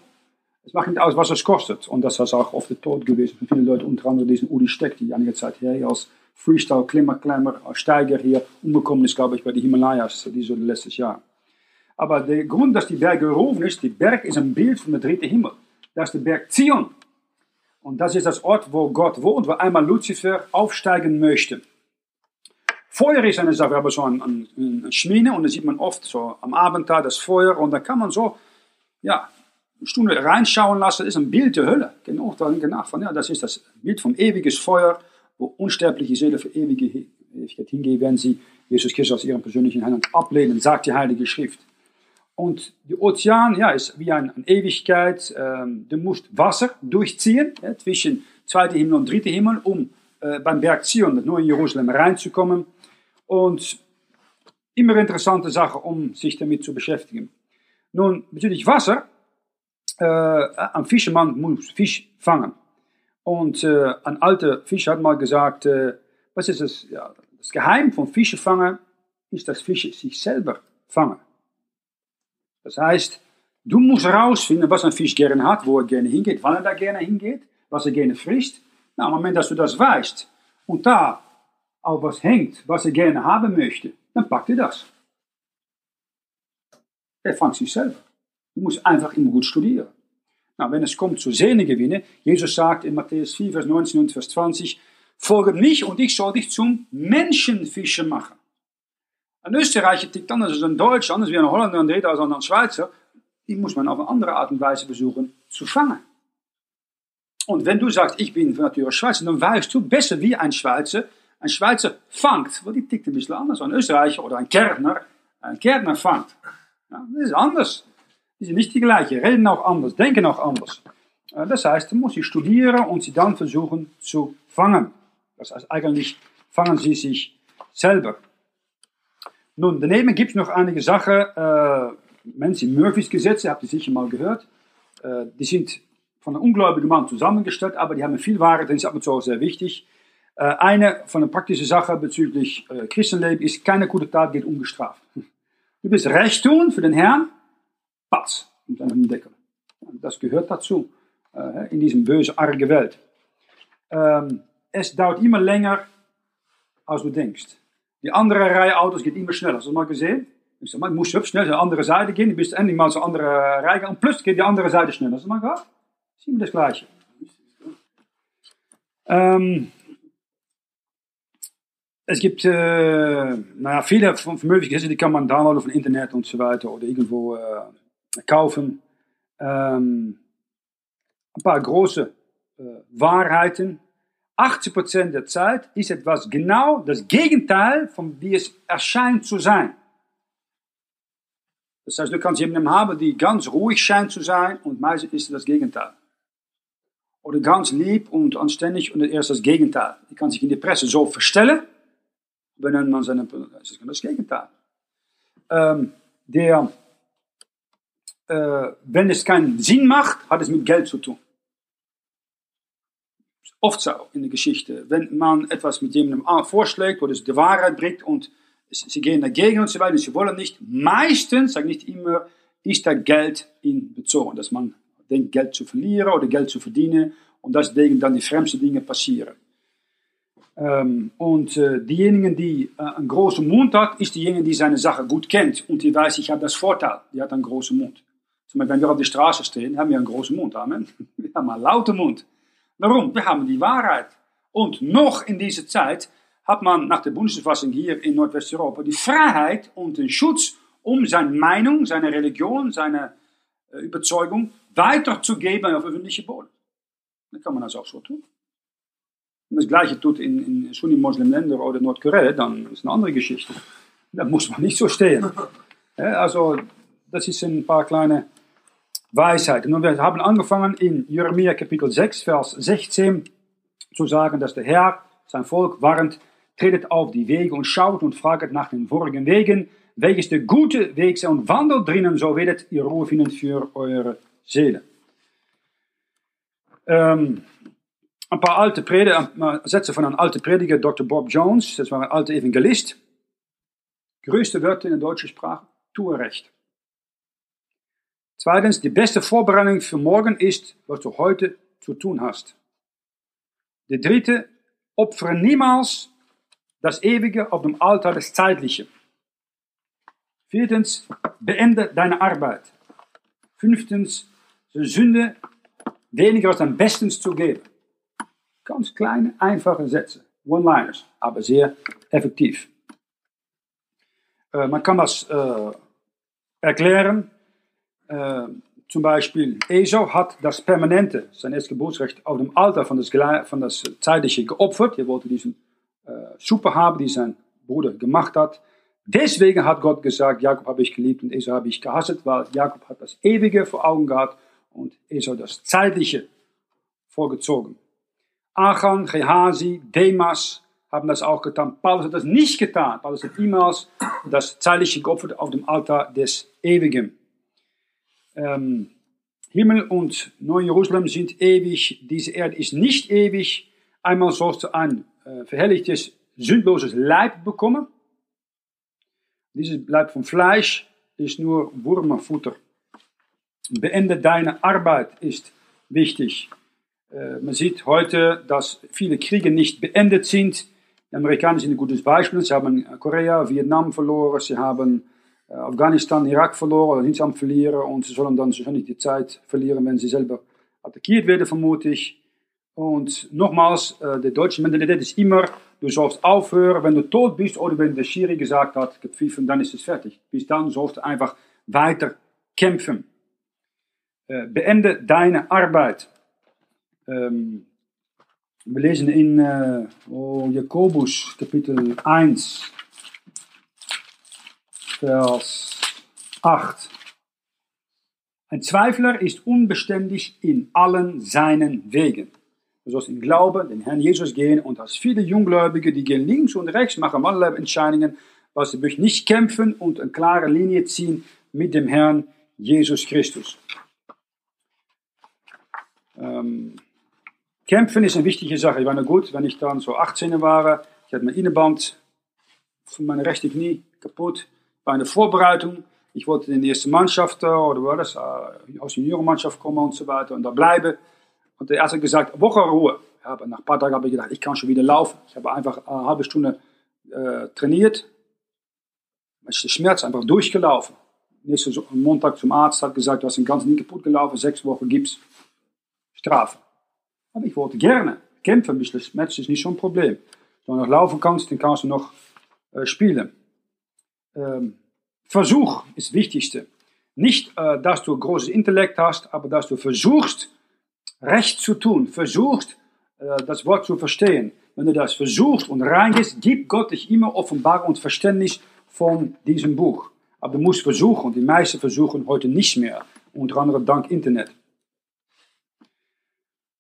Es macht nicht aus, was es kostet. Und das ist auch oft der Tod gewesen für viele Leute, unter anderem diesen Uli Steck, die einige Zeit her als Freestyle-Klimmer-Klemmer, als Steiger hier umgekommen ist, glaube ich, bei den Himalayas, die so letztes Jahr. Aber der Grund, dass die Berg gerufen ist, die Berg ist ein Bild von der dritten Himmel. Das ist der Berg Zion. Und das ist das Ort, wo Gott wohnt, wo einmal Lucifer aufsteigen möchte. Feuer ist eine Sache, aber so ein, ein, ein Schmine und da sieht man oft so am Abend da das Feuer und da kann man so, ja, Stunde reinschauen lassen, ist ein Bild der Hölle. Genau, dann nach von, ja, das ist das Bild vom ewiges Feuer, wo unsterbliche Seelen für ewige Ewigkeit hingehen, werden sie Jesus Christus aus ihrem persönlichen Heiland ablehnen, sagt die Heilige Schrift. Und der Ozean ja, ist wie eine, Ewigkeit. Ähm, du musst Wasser durchziehen ja, zwischen zweiter Himmel und dritter Himmel, um äh, beim Berg Zion, das neue Jerusalem, reinzukommen. Und immer interessante Sache, um sich damit zu beschäftigen. Nun, bezüglich Wasser, äh, ein Fischermann muss Fisch fangen. Und äh, ein alter Fischer hat mal gesagt, äh, was ist das, ja, das Geheim vom Fischefangen, ist, dass Fische sich selber fangen. Das heißt, du musst herausfinden, was ein Fisch gerne hat, wo er gerne hingeht, wann er da gerne hingeht, was er gerne frisst. Na, im Moment, dass du das weißt und da auf was hängt, was er gerne haben möchte, dann packt er das. Er fangt sich selber. Du musst einfach immer gut studieren. Na, wenn es kommt zu Sehnengewinne, Jesus sagt in Matthäus 4, Vers 19 und Vers 20, folge mich und ich soll dich zum Menschenfischer machen. Ein Österreicher tickt anders als ein Deutscher, anders wie ein Holländer, ein Dritter als ein Schweizer. Die muss man auf eine andere Art und Weise versuchen zu fangen. Und wenn du sagst, ich bin von Natur Schweizer, dann weißt du besser wie ein Schweizer. Ein Schweizer fangt, weil die tickt ein bisschen anders. Ein Österreicher oder ein Kärntner, ein Kärntner fangt. Ja, das ist anders. Die sind nicht die gleichen, reden auch anders, denken auch anders. Das heißt, du musst sie studieren und sie dann versuchen zu fangen. Das heißt, eigentlich fangen sie sich selber. Nun, daneben gibt es noch einige Sachen, äh, Menschen Murphys Gesetze, habt ihr sicher mal gehört. Äh, die sind von einem ungläubigen Mann zusammengestellt, aber die haben viel Wahrheit, das ist ab und zu auch sehr wichtig. Äh, eine von den praktischen Sachen bezüglich äh, Christenleben ist, keine gute Tat geht ungestraft. Du bist recht tun für den Herrn, patz, dann einen Deckel. Das gehört dazu, äh, in diesem böse, arge Welt. Ähm, es dauert immer länger, als du denkst. Die andere Reihe Autos geht immer schneller. Hast du das mal gesehen? Ich sag mal, muss hübsch schnell zur anderen Seite gehen. Du bist endlich mal zur anderen Reihe gegangen. Plötzlich geht die andere Seite schneller. Hast du mal gehabt? Ist immer das Gleiche. Ähm, es gibt äh, naja, viele Möglichkeiten, die kann man downloaden dem Internet und so weiter oder irgendwo äh, kaufen. Ähm, ein paar große äh, Wahrheiten 80% der Zeit ist etwas genau das Gegenteil von wie es erscheint zu sein. Das heißt, du kannst jemanden haben, die ganz ruhig scheint zu sein und meistens ist das Gegenteil. Oder ganz lieb und anständig und er ist das Gegenteil. Die kann sich in der Presse so verstellen, wenn man seine, das ist das Gegenteil. Ähm, der, äh, wenn es keinen Sinn macht, hat es mit Geld zu tun oft so in der Geschichte. Wenn man etwas mit jemandem vorschlägt, wo es die Wahrheit bringt und sie gehen dagegen und so weiter, sie wollen nicht, meistens, sage nicht immer, ist da Geld in bezogen, dass man denkt, Geld zu verlieren oder Geld zu verdienen und deswegen dann die fremdsten Dinge passieren. Ähm, und äh, diejenigen, die äh, einen großen Mund hat, ist diejenige, die seine Sache gut kennt und die weiß, ich habe das Vorteil, die hat einen großen Mund. Zum Beispiel, wenn wir auf der Straße stehen, haben wir einen großen Mund, Amen. Wir haben einen lauten Mund. Warum? Wir haben die Wahrheit. Und noch in dieser Zeit hat man nach der Bundesverfassung hier in Nordwesteuropa die Freiheit und den Schutz, um seine Meinung, seine Religion, seine äh, Überzeugung weiterzugeben auf öffentliche Boden. Dann kann man das auch so tun. Wenn das Gleiche tut in, in Sunni-Moslem-Ländern oder Nordkorea, dann ist eine andere Geschichte. Da muss man nicht so stehen. Ja, also, das ist ein paar kleine Weisheit. Und wir haben angefangen in Jeremia Kapitel 6, Vers 16 zu sagen, dass der Herr sein Volk warnt, tretet auf die Wege und schaut und fragt nach den vorigen Wegen, welches der gute Weg sei und wandelt drinnen, so werdet ihr Ruhe finden für eure Seele. Ähm, ein paar alte Prediger, Sätze von einem alten Prediger, Dr. Bob Jones, das war ein alter Evangelist. Größte Wörter in der deutschen Sprache, tue recht. Zweitens, die beste Vorbereitung für morgen ist, was du heute zu tun hast. Der dritte, opfere niemals das Ewige auf dem Altar des Zeitlichen. Viertens, beende deine Arbeit. Fünftens, Sünde weniger als am besten zu geben. Ganz kleine, einfache Sätze, One-Liners, aber sehr effektiv. Äh, man kann das äh, erklären äh, zum Beispiel, Esau hat das Permanente, sein Erstgeburtsrecht, auf dem Alter von das, von das Zeitliche geopfert. Er wollte diesen äh, Suppe habe, die sein Bruder gemacht hat. Deswegen hat Gott gesagt, Jakob habe ich geliebt und Esau habe ich gehasst, weil Jakob hat das Ewige vor Augen gehabt und Esau das Zeitliche vorgezogen. Achan, Gehasi, Demas haben das auch getan. Paulus hat das nicht getan. Paulus hat niemals das Zeitliche geopfert auf dem Altar des Ewigen. Ähm, Himmel und Neu-Jerusalem sind ewig, diese Erde ist nicht ewig. Einmal sollst du ein äh, verherrlichtes, sündloses Leib bekommen. Dieses Leib von Fleisch ist nur Wurmerfutter. Beende deine Arbeit ist wichtig. Äh, man sieht heute, dass viele Kriege nicht beendet sind. Die Amerikaner sind ein gutes Beispiel. Sie haben Korea, Vietnam verloren, sie haben Afghanistan, Irak verloren am Verlieren und sie sollen dann wahrscheinlich die Zeit verlieren, wenn sie selber attackiert werden, vermute ich. Und nochmals, äh, die deutsche Mentalität ist immer, du sollst aufhören, wenn du tot bist oder wenn der Schiri gesagt hat, gepfiffen, dann ist es fertig. Bis dann sollst du einfach weiter kämpfen. Äh, beende deine Arbeit. Ähm, wir lesen in äh, oh, Jakobus Kapitel 1, Vers 8. Ein Zweifler ist unbeständig in allen seinen Wegen. Du sollst im Glauben den Herrn Jesus gehen und als viele Junggläubige, die gehen links und rechts, machen allerlei Entscheidungen, was sie durch nicht kämpfen und eine klare Linie ziehen mit dem Herrn Jesus Christus. Ähm, kämpfen ist eine wichtige Sache. Ich war nur gut, wenn ich dann so 18 war, ich hatte mein Innenband von meiner rechten Knie kaputt bei einer Vorbereitung. Ich wollte in die erste Mannschaft äh, oder war das, äh, aus der Juniorenmannschaft kommen und so weiter und da bleiben. Und der Arzt hat gesagt, Woche Ruhe. Aber nach ein paar Tagen habe ich gedacht, ich kann schon wieder laufen. Ich habe einfach eine halbe Stunde äh, trainiert. Es ist der Schmerz einfach durchgelaufen. Nächsten Montag zum Arzt hat gesagt, du hast den ganzen nie kaputt gelaufen, sechs Wochen Gips, Strafe. Aber ich wollte gerne kämpfen, Schmerz ist nicht so ein Problem. Wenn du noch laufen kannst, dann kannst du noch äh, spielen Versuch ist das Wichtigste. Nicht, äh, dass du großes Intellekt hast, aber dass du versuchst, Recht zu tun, versuchst, äh, das Wort zu verstehen. Wenn du das versuchst und reingehst, gibt Gott dich immer Offenbarung und Verständnis von diesem Buch. Aber du musst versuchen, die meisten versuchen heute nicht mehr, unter anderem dank Internet.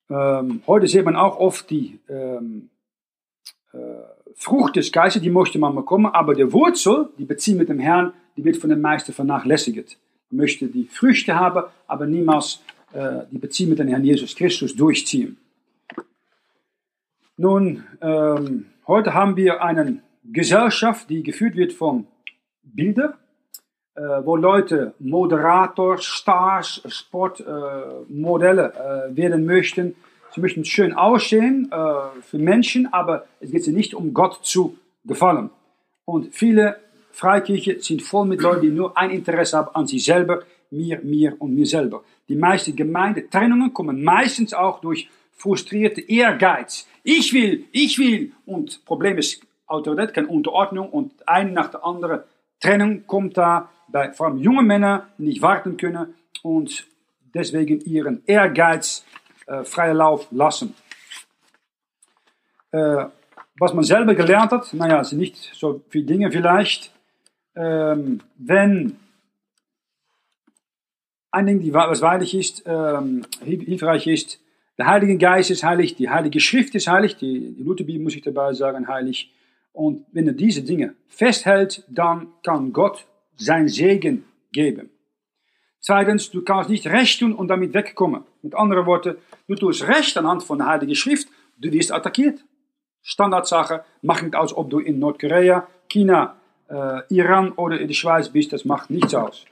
Ähm, heute sieht man auch oft die ähm, äh, Frucht des Geistes, die möchte man bekommen, aber die Wurzel, die Beziehung mit dem Herrn, die wird von den meisten vernachlässigt. Man möchte die Früchte haben, aber niemals äh, die Beziehung mit dem Herrn Jesus Christus durchziehen. Nun, ähm, heute haben wir eine Gesellschaft, die geführt wird von Bildern, äh, wo Leute Moderator, Stars, Sportmodelle äh, äh, werden möchten, Sie möchten schön aussehen äh, für Menschen, aber es geht nicht um Gott zu gefallen. Und viele Freikirchen sind voll mit Leuten, die nur ein Interesse haben an sich selber, mir, mir und mir selber. Die meisten Gemeindetrennungen kommen meistens auch durch frustrierte Ehrgeiz. Ich will, ich will. Und Problem ist Autorität, keine Unterordnung und eine nach der anderen Trennung kommt da bei vor allem junge Männer, die nicht warten können und deswegen ihren Ehrgeiz äh, freie Lauf lassen. Äh, was man selber gelernt hat, naja, sind nicht so viele Dinge vielleicht. Ähm, wenn ein Ding, was weilig ist, ähm, hilfreich ist, der Heilige Geist ist heilig, die Heilige Schrift ist heilig, die, die Lutherbibel muss ich dabei sagen, heilig. Und wenn er diese Dinge festhält, dann kann Gott sein Segen geben. Zweitens, du kannst nicht recht tun und damit wegkommen. Mit anderen Worten, du tust recht anhand von der Heilige Schrift, du wirst attackiert. Standardsache, mach nicht aus, ob du in Nordkorea, China, äh, Iran oder in der Schweiz bist, das macht nichts aus.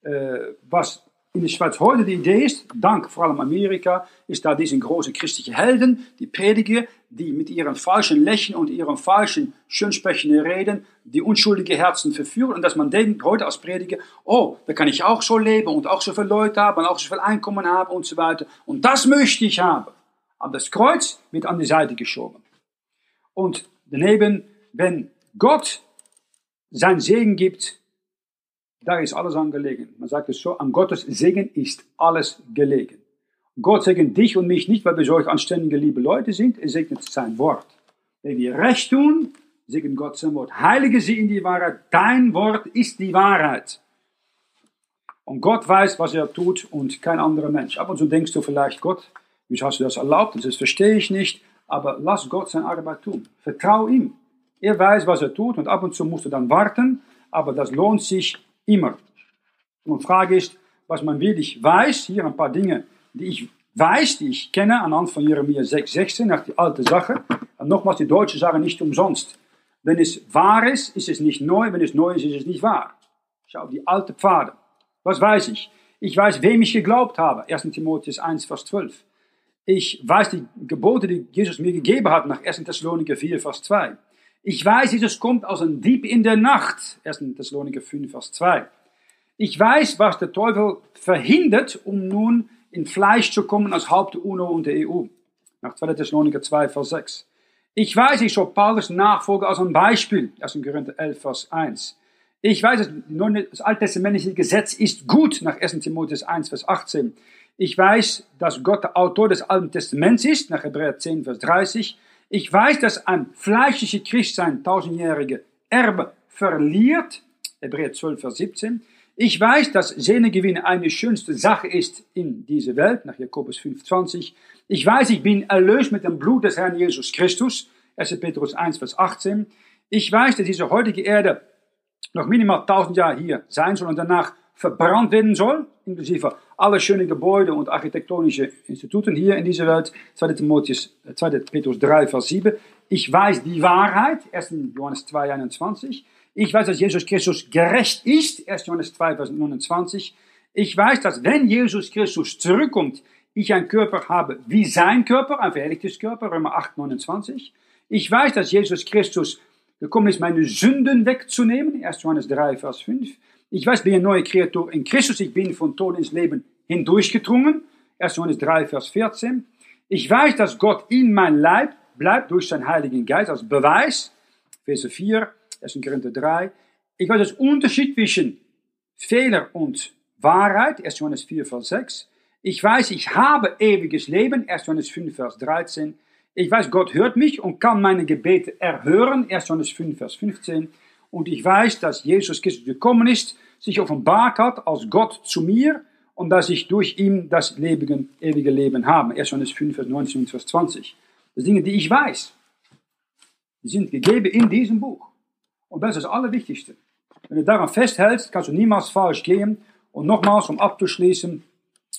Äh, was in der Schweiz heute die Idee ist, dank vor allem Amerika, ist da diese großen christlichen Helden, die Prediger, die mit ihren falschen Lächeln und ihren falschen, schönsprechenden Reden die unschuldige Herzen verführen und dass man denkt heute als Prediger, oh, da kann ich auch so leben und auch so viele Leute haben und auch so viel Einkommen haben und so weiter. Und das möchte ich haben. Aber das Kreuz wird an die Seite geschoben. Und daneben, wenn Gott sein Segen gibt, da ist alles an gelegen. Man sagt es so, an Gottes Segen ist alles gelegen. Gott segnet dich und mich nicht, weil wir solch anständige, liebe Leute sind. Er segnet sein Wort. Wenn wir Recht tun, segnet Gott sein Wort. Heilige sie in die Wahrheit. Dein Wort ist die Wahrheit. Und Gott weiß, was er tut und kein anderer Mensch. Ab und zu denkst du vielleicht, Gott, wie hast du das erlaubt? Das verstehe ich nicht. Aber lass Gott seine Arbeit tun. Vertrau ihm. Er weiß, was er tut und ab und zu musst du dann warten, aber das lohnt sich immer. Und Frage ist, was man wirklich weiß, hier ein paar Dinge, die ich weiß, die ich kenne, anhand von Jeremia 6,16, nach die alte Sache. Und nochmals, die Deutsche sagen nicht umsonst. Wenn es wahr ist, ist es nicht neu, wenn es neu ist, ist es nicht wahr. Schau, die alte Pfade. Was weiß ich? Ich weiß, wem ich geglaubt habe. 1. Timotheus 1, Vers 12. Ich weiß die Gebote, die Jesus mir gegeben hat, nach 1. Thessaloniker 4, Vers 2. Ich weiß, Jesus kommt aus einem Dieb in der Nacht. 1. Thessaloniker 5, Vers 2. Ich weiß, was der Teufel verhindert, um nun in Fleisch zu kommen als Haupt UNO und der EU. Nach 2. Thessaloniker 2, Vers 6. Ich weiß, ich soll Paulus nachfolgen als ein Beispiel. 1. Korinther 11, Vers 1. Ich weiß, das alttestamentliche Gesetz ist gut, nach 1. Timotheus 1, Vers 18. Ich weiß, dass Gott der Autor des Alten Testaments ist, nach Hebräer 10, Vers 30. Ich weiß, dass ein fleischlicher Christ sein tausendjährige Erbe verliert, Hebräer 12, Vers 17. Ich weiß, dass Sehnegewinn eine schönste Sache ist in dieser Welt, nach Jakobus 5, 20. Ich weiß, ich bin erlöst mit dem Blut des Herrn Jesus Christus, 1. Petrus 1, Vers 18. Ich weiß, dass diese heutige Erde noch minimal 1000 Jahre hier sein soll und danach verbrannt werden soll, inklusive alle schönen Gebäude und architektonische Instituten hier in dieser Welt. 2. Timotheus, 2. Petrus 3, Vers 7. Ich weiß die Wahrheit, 1. Johannes 2, 21. Ich weiß, dass Jesus Christus gerecht ist, 1. Johannes 2, Vers 29. Ich weiß, dass wenn Jesus Christus zurückkommt, ich einen Körper habe wie sein Körper, ein verherrlichtes Körper, Römer 8, 29. Ich weiß, dass Jesus Christus gekommen ist, meine Sünden wegzunehmen. 1. Johannes 3, Vers 5. Ich weiß, bin eine neue Kreatur in Christus. Ich bin von Tod ins Leben hindurchgedrungen. 1. Johannes 3, Vers 14. Ich weiß, dass Gott in mein Leib bleibt durch seinen Heiligen Geist als Beweis. Vers 4, 1. Korinther 3. Ich weiß, das Unterschied zwischen Fehler und Wahrheit. 1. Johannes 4, Vers 6. Ich weiß, ich habe ewiges Leben. 1. Johannes 5, Vers 13. Ich weiß, Gott hört mich und kann meine Gebete erhören. 1. Johannes 5, Vers 15. Und ich weiß, dass Jesus Christus gekommen ist, sich offenbart hat als Gott zu mir und dass ich durch ihn das ewige, ewige Leben habe. 1. Johannes 5, Vers 19 und Vers 20. Das sind Dinge, die ich weiß. Die sind gegeben in diesem Buch. Und das ist das Allerwichtigste. Wenn du daran festhältst, kannst du niemals falsch gehen. Und nochmals, um abzuschließen,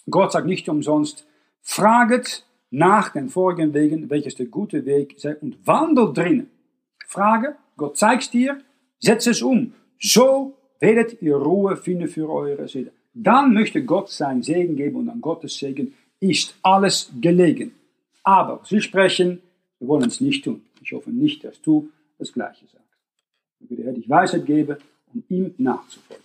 Gott sagt nicht umsonst, fraget nach den vorigen Wegen, welches der gute Weg sei und wandel drinnen. Frage, Gott zeigt dir, setz es um. So werdet ihr Ruhe finden für eure Seele. Dann möchte Gott sein Segen geben und an Gottes Segen ist alles gelegen. Aber sie sprechen, wir wollen es nicht tun. Ich hoffe nicht, dass du das Gleiche sagst. Ich dir die Weisheit geben, um ihm nachzufolgen.